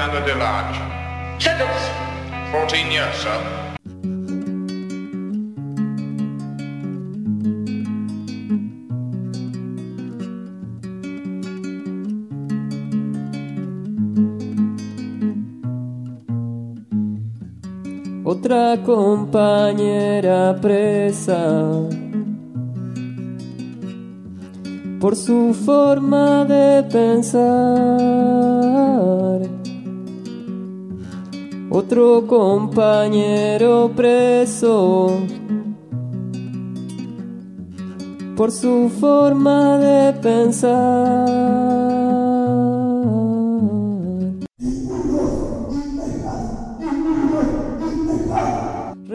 Alexander Delarge. Sentence. 14 years, sir. otra compañera presa por su forma de pensar. Otro compañero preso por su forma de pensar.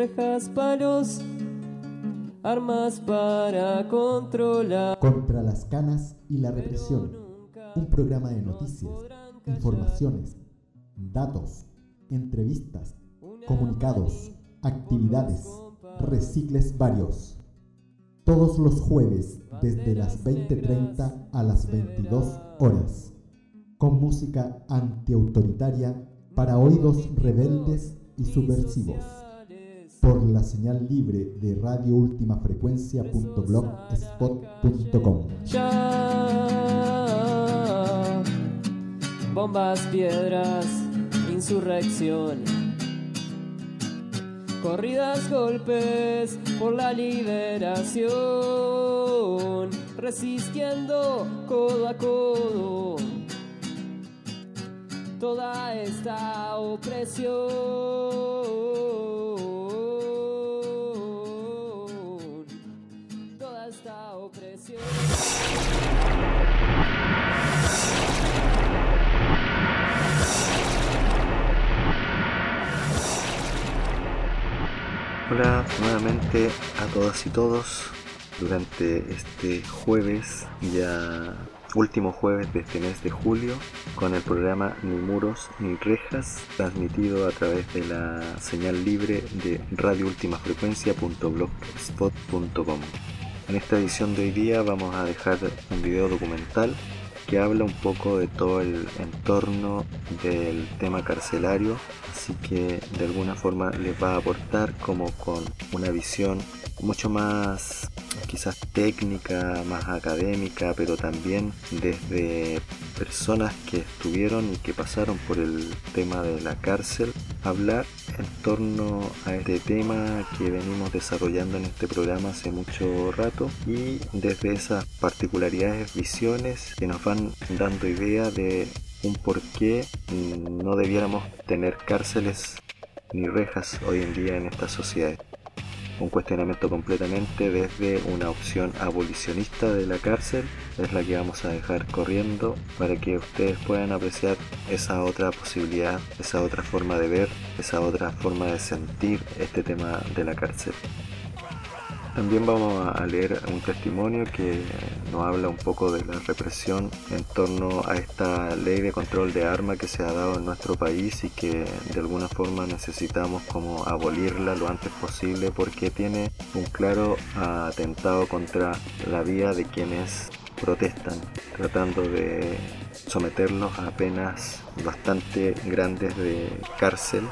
rejas, palos, armas para controlar. Contra las canas y la represión. Un programa de noticias, informaciones, datos, entrevistas, comunicados, actividades, recicles varios. Todos los jueves desde las 20.30 a las 22 horas. Con música antiautoritaria para oídos rebeldes y subversivos por la señal libre de radioultimafrecuencia.blogspot.com. Bombas, piedras, insurrección. Corridas, golpes por la liberación. Resistiendo codo a codo toda esta opresión. Hola nuevamente a todas y todos durante este jueves, ya último jueves de este mes de julio, con el programa Ni muros ni rejas, transmitido a través de la señal libre de radioultimafrecuencia.blogspot.com. En esta edición de hoy día vamos a dejar un video documental que habla un poco de todo el entorno del tema carcelario, así que de alguna forma les va a aportar como con una visión mucho más quizás técnica, más académica, pero también desde personas que estuvieron y que pasaron por el tema de la cárcel, hablar en torno a este tema que venimos desarrollando en este programa hace mucho rato y desde esas particularidades, visiones que nos van dando idea de un por qué no debiéramos tener cárceles ni rejas hoy en día en esta sociedad un cuestionamiento completamente desde una opción abolicionista de la cárcel es la que vamos a dejar corriendo para que ustedes puedan apreciar esa otra posibilidad, esa otra forma de ver, esa otra forma de sentir este tema de la cárcel. También vamos a leer un testimonio que nos habla un poco de la represión en torno a esta ley de control de armas que se ha dado en nuestro país y que de alguna forma necesitamos como abolirla lo antes posible porque tiene un claro atentado contra la vida de quienes protestan, tratando de someterlos a penas bastante grandes de cárcel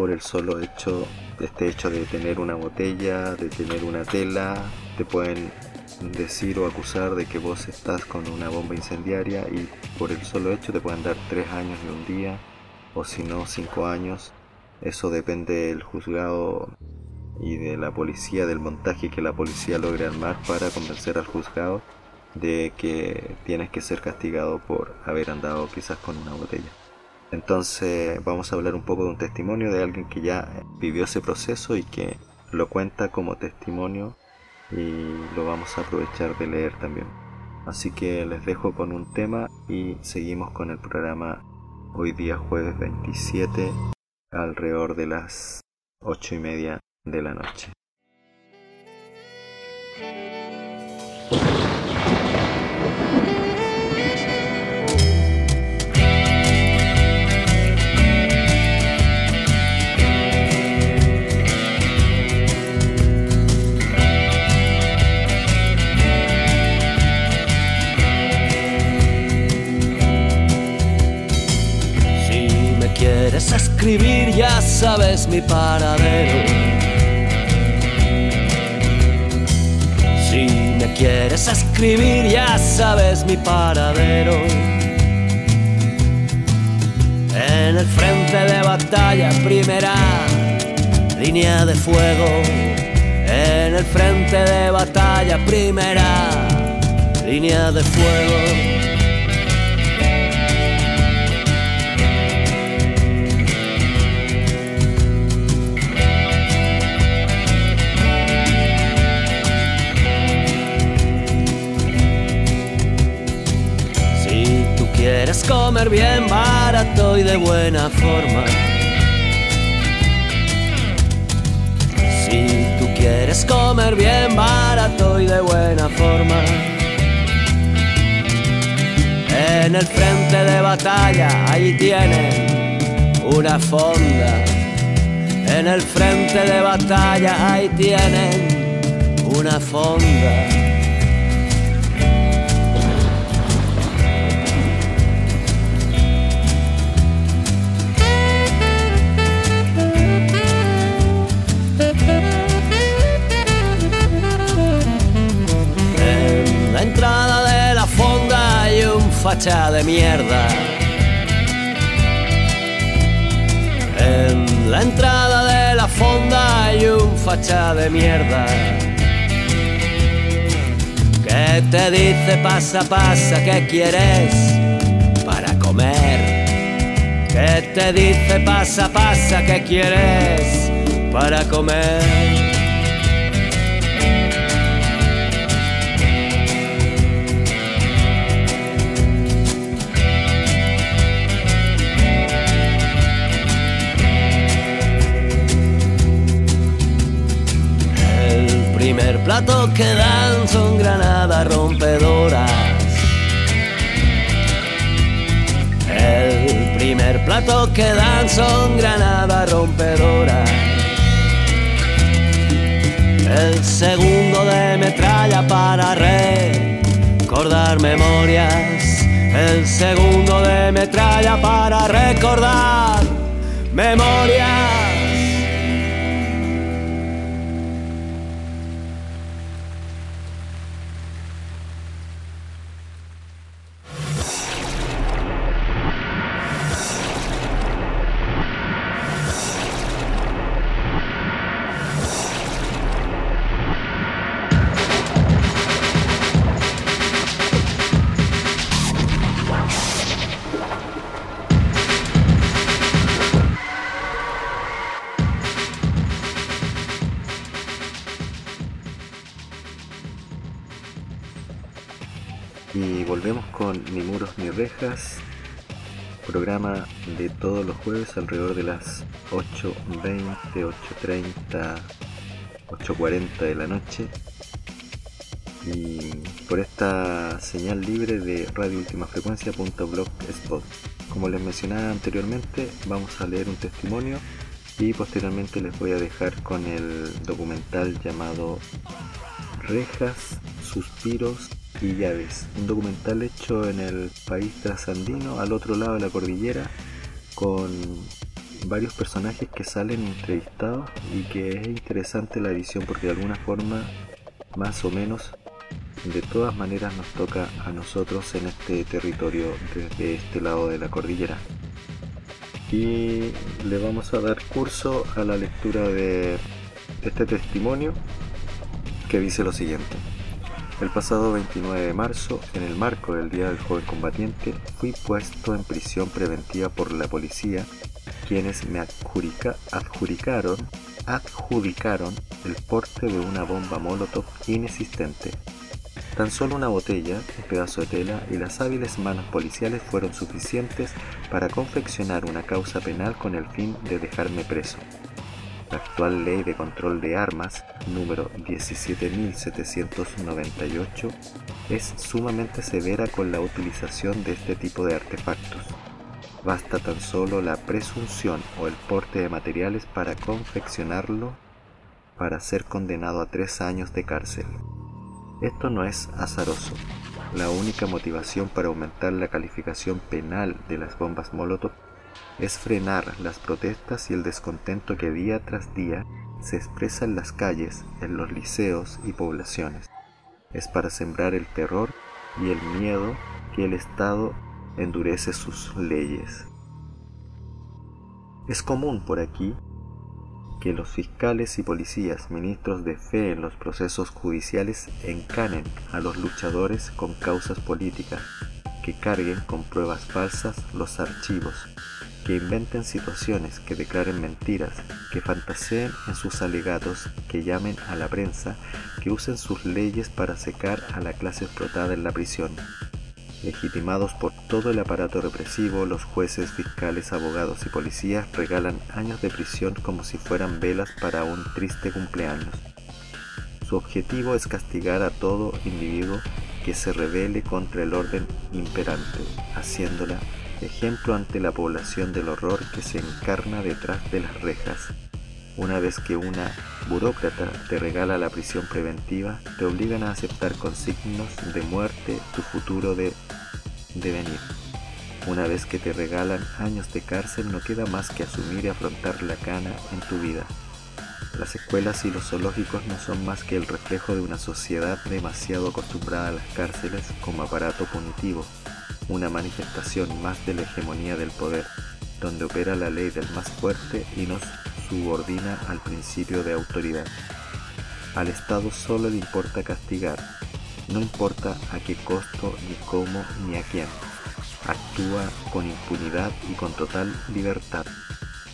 por el solo hecho, este hecho de tener una botella, de tener una tela, te pueden decir o acusar de que vos estás con una bomba incendiaria y por el solo hecho te pueden dar tres años de un día o si no cinco años. Eso depende del juzgado y de la policía, del montaje que la policía logre armar para convencer al juzgado de que tienes que ser castigado por haber andado quizás con una botella. Entonces vamos a hablar un poco de un testimonio de alguien que ya vivió ese proceso y que lo cuenta como testimonio y lo vamos a aprovechar de leer también. Así que les dejo con un tema y seguimos con el programa hoy día jueves 27 alrededor de las 8 y media de la noche. Escribir ya sabes mi paradero. Si me quieres escribir ya sabes mi paradero. En el frente de batalla, primera línea de fuego. En el frente de batalla, primera línea de fuego. Comer bien barato y de buena forma. Si tú quieres comer bien barato y de buena forma. En el frente de batalla ahí tienen una fonda. En el frente de batalla ahí tienen una fonda. De mierda. En la entrada de la fonda hay un facha de mierda. Que te dice pasa, pasa, ¿qué quieres para comer? Que te dice pasa, pasa, ¿qué quieres para comer? Primer plato que dan son granadas rompedoras. El primer plato que dan son granadas rompedoras. El segundo de metralla para recordar memorias. El segundo de metralla para recordar memorias. Rejas, programa de todos los jueves alrededor de las 8.20, 8.30, 8.40 de la noche. Y por esta señal libre de radio última Como les mencionaba anteriormente, vamos a leer un testimonio y posteriormente les voy a dejar con el documental llamado Rejas, Suspiros y Llaves, un documental hecho en el país trasandino, al otro lado de la cordillera, con varios personajes que salen entrevistados y que es interesante la edición porque de alguna forma, más o menos, de todas maneras nos toca a nosotros en este territorio desde este lado de la cordillera. Y le vamos a dar curso a la lectura de este testimonio que dice lo siguiente. El pasado 29 de marzo, en el marco del Día del Joven Combatiente, fui puesto en prisión preventiva por la policía, quienes me adjudicaron, adjudicaron el porte de una bomba Molotov inexistente. Tan solo una botella, un pedazo de tela y las hábiles manos policiales fueron suficientes para confeccionar una causa penal con el fin de dejarme preso. La actual Ley de Control de Armas, número 17.798, es sumamente severa con la utilización de este tipo de artefactos. Basta tan solo la presunción o el porte de materiales para confeccionarlo para ser condenado a tres años de cárcel. Esto no es azaroso. La única motivación para aumentar la calificación penal de las bombas Molotov es frenar las protestas y el descontento que día tras día se expresa en las calles, en los liceos y poblaciones. Es para sembrar el terror y el miedo que el Estado endurece sus leyes. Es común por aquí que los fiscales y policías, ministros de fe en los procesos judiciales, encanen a los luchadores con causas políticas, que carguen con pruebas falsas los archivos, que inventen situaciones, que declaren mentiras, que fantaseen en sus alegatos, que llamen a la prensa, que usen sus leyes para secar a la clase explotada en la prisión, Legitimados por todo el aparato represivo, los jueces, fiscales, abogados y policías regalan años de prisión como si fueran velas para un triste cumpleaños. Su objetivo es castigar a todo individuo que se rebele contra el orden imperante, haciéndola ejemplo ante la población del horror que se encarna detrás de las rejas. Una vez que una burócrata te regala la prisión preventiva, te obligan a aceptar con signos de muerte tu futuro de devenir. Una vez que te regalan años de cárcel, no queda más que asumir y afrontar la cana en tu vida. Las escuelas y los zoológicos no son más que el reflejo de una sociedad demasiado acostumbrada a las cárceles como aparato punitivo, una manifestación más de la hegemonía del poder, donde opera la ley del más fuerte y nos subordina al principio de autoridad. Al Estado solo le importa castigar, no importa a qué costo, ni cómo, ni a quién. Actúa con impunidad y con total libertad.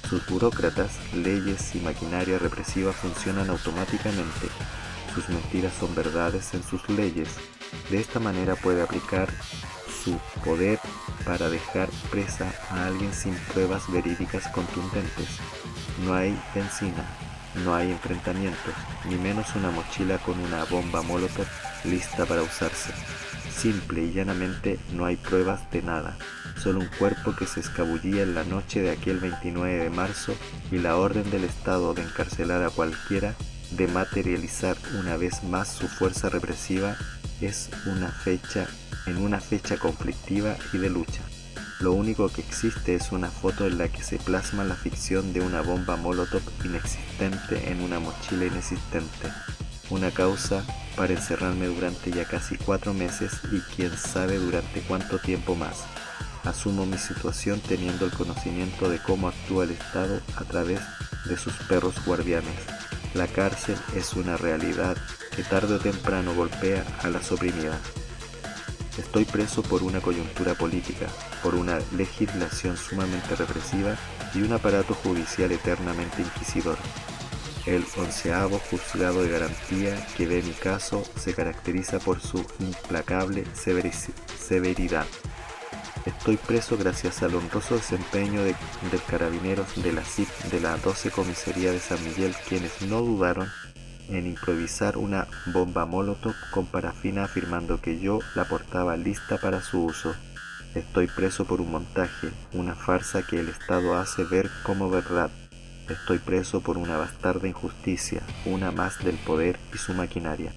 Sus burócratas, leyes y maquinaria represiva funcionan automáticamente. Sus mentiras son verdades en sus leyes. De esta manera puede aplicar su poder para dejar presa a alguien sin pruebas verídicas contundentes. No hay benzina, no hay enfrentamientos, ni menos una mochila con una bomba molotov lista para usarse. Simple y llanamente no hay pruebas de nada, solo un cuerpo que se escabullía en la noche de aquel 29 de marzo y la orden del Estado de encarcelar a cualquiera, de materializar una vez más su fuerza represiva, es una fecha en una fecha conflictiva y de lucha. Lo único que existe es una foto en la que se plasma la ficción de una bomba molotov inexistente en una mochila inexistente. Una causa para encerrarme durante ya casi cuatro meses y quién sabe durante cuánto tiempo más. Asumo mi situación teniendo el conocimiento de cómo actúa el Estado a través de sus perros guardianes. La cárcel es una realidad que tarde o temprano golpea a las oprimidas. Estoy preso por una coyuntura política, por una legislación sumamente represiva y un aparato judicial eternamente inquisidor. El onceavo juzgado de garantía que ve mi caso se caracteriza por su implacable severidad. Estoy preso gracias al honroso desempeño de, del carabineros de la CIP de la 12 Comisaría de San Miguel, quienes no dudaron en improvisar una bomba molotov con parafina afirmando que yo la portaba lista para su uso. Estoy preso por un montaje, una farsa que el Estado hace ver como verdad. Estoy preso por una bastarda injusticia, una más del poder y su maquinaria.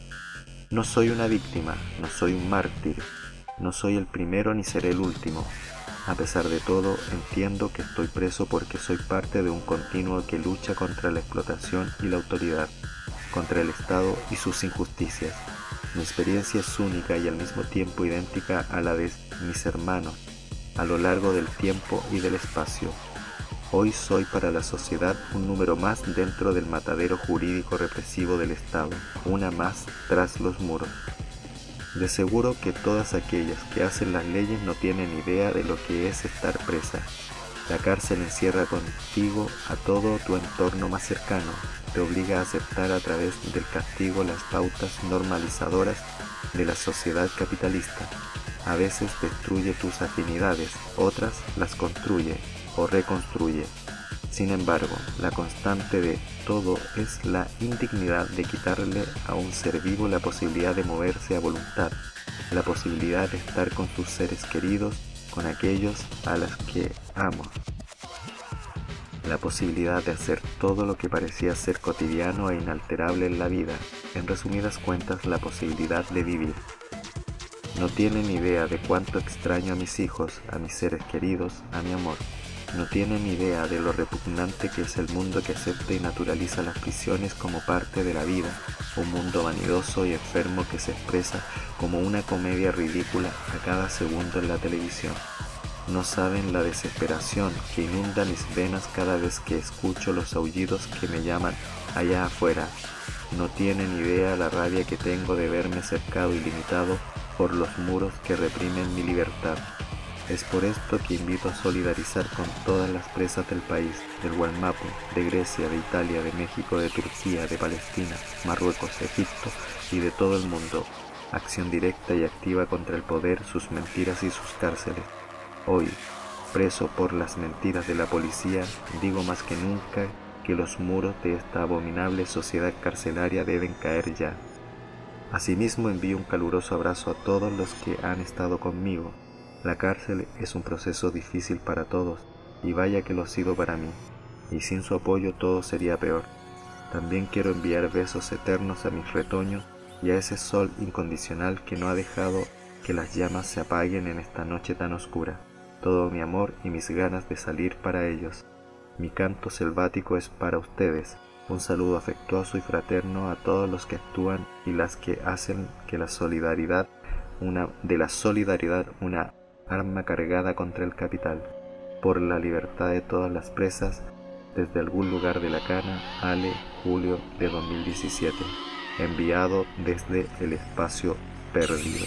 No soy una víctima, no soy un mártir, no soy el primero ni seré el último. A pesar de todo, entiendo que estoy preso porque soy parte de un continuo que lucha contra la explotación y la autoridad contra el Estado y sus injusticias. Mi experiencia es única y al mismo tiempo idéntica a la de mis hermanos a lo largo del tiempo y del espacio. Hoy soy para la sociedad un número más dentro del matadero jurídico represivo del Estado, una más tras los muros. De seguro que todas aquellas que hacen las leyes no tienen idea de lo que es estar presa. La cárcel encierra contigo a todo tu entorno más cercano, te obliga a aceptar a través del castigo las pautas normalizadoras de la sociedad capitalista. A veces destruye tus afinidades, otras las construye o reconstruye. Sin embargo, la constante de todo es la indignidad de quitarle a un ser vivo la posibilidad de moverse a voluntad, la posibilidad de estar con sus seres queridos, con aquellos a los que amo la posibilidad de hacer todo lo que parecía ser cotidiano e inalterable en la vida, en resumidas cuentas la posibilidad de vivir. No tienen idea de cuánto extraño a mis hijos, a mis seres queridos, a mi amor. No tienen idea de lo repugnante que es el mundo que acepta y naturaliza las prisiones como parte de la vida, un mundo vanidoso y enfermo que se expresa como una comedia ridícula a cada segundo en la televisión. No saben la desesperación que inunda mis venas cada vez que escucho los aullidos que me llaman allá afuera. No tienen idea la rabia que tengo de verme cercado y limitado por los muros que reprimen mi libertad. Es por esto que invito a solidarizar con todas las presas del país, del Gualmapu, de Grecia, de Italia, de México, de Turquía, de Palestina, Marruecos, Egipto y de todo el mundo. Acción directa y activa contra el poder, sus mentiras y sus cárceles. Hoy, preso por las mentiras de la policía, digo más que nunca que los muros de esta abominable sociedad carcelaria deben caer ya. Asimismo envío un caluroso abrazo a todos los que han estado conmigo, la cárcel es un proceso difícil para todos, y vaya que lo ha sido para mí, y sin su apoyo todo sería peor. También quiero enviar besos eternos a mis retoños y a ese sol incondicional que no ha dejado que las llamas se apaguen en esta noche tan oscura. Todo mi amor y mis ganas de salir para ellos. Mi canto selvático es para ustedes. Un saludo afectuoso y fraterno a todos los que actúan y las que hacen que la solidaridad una de la solidaridad una arma cargada contra el capital, por la libertad de todas las presas, desde algún lugar de la cana, Ale, julio de 2017, enviado desde el espacio perdido.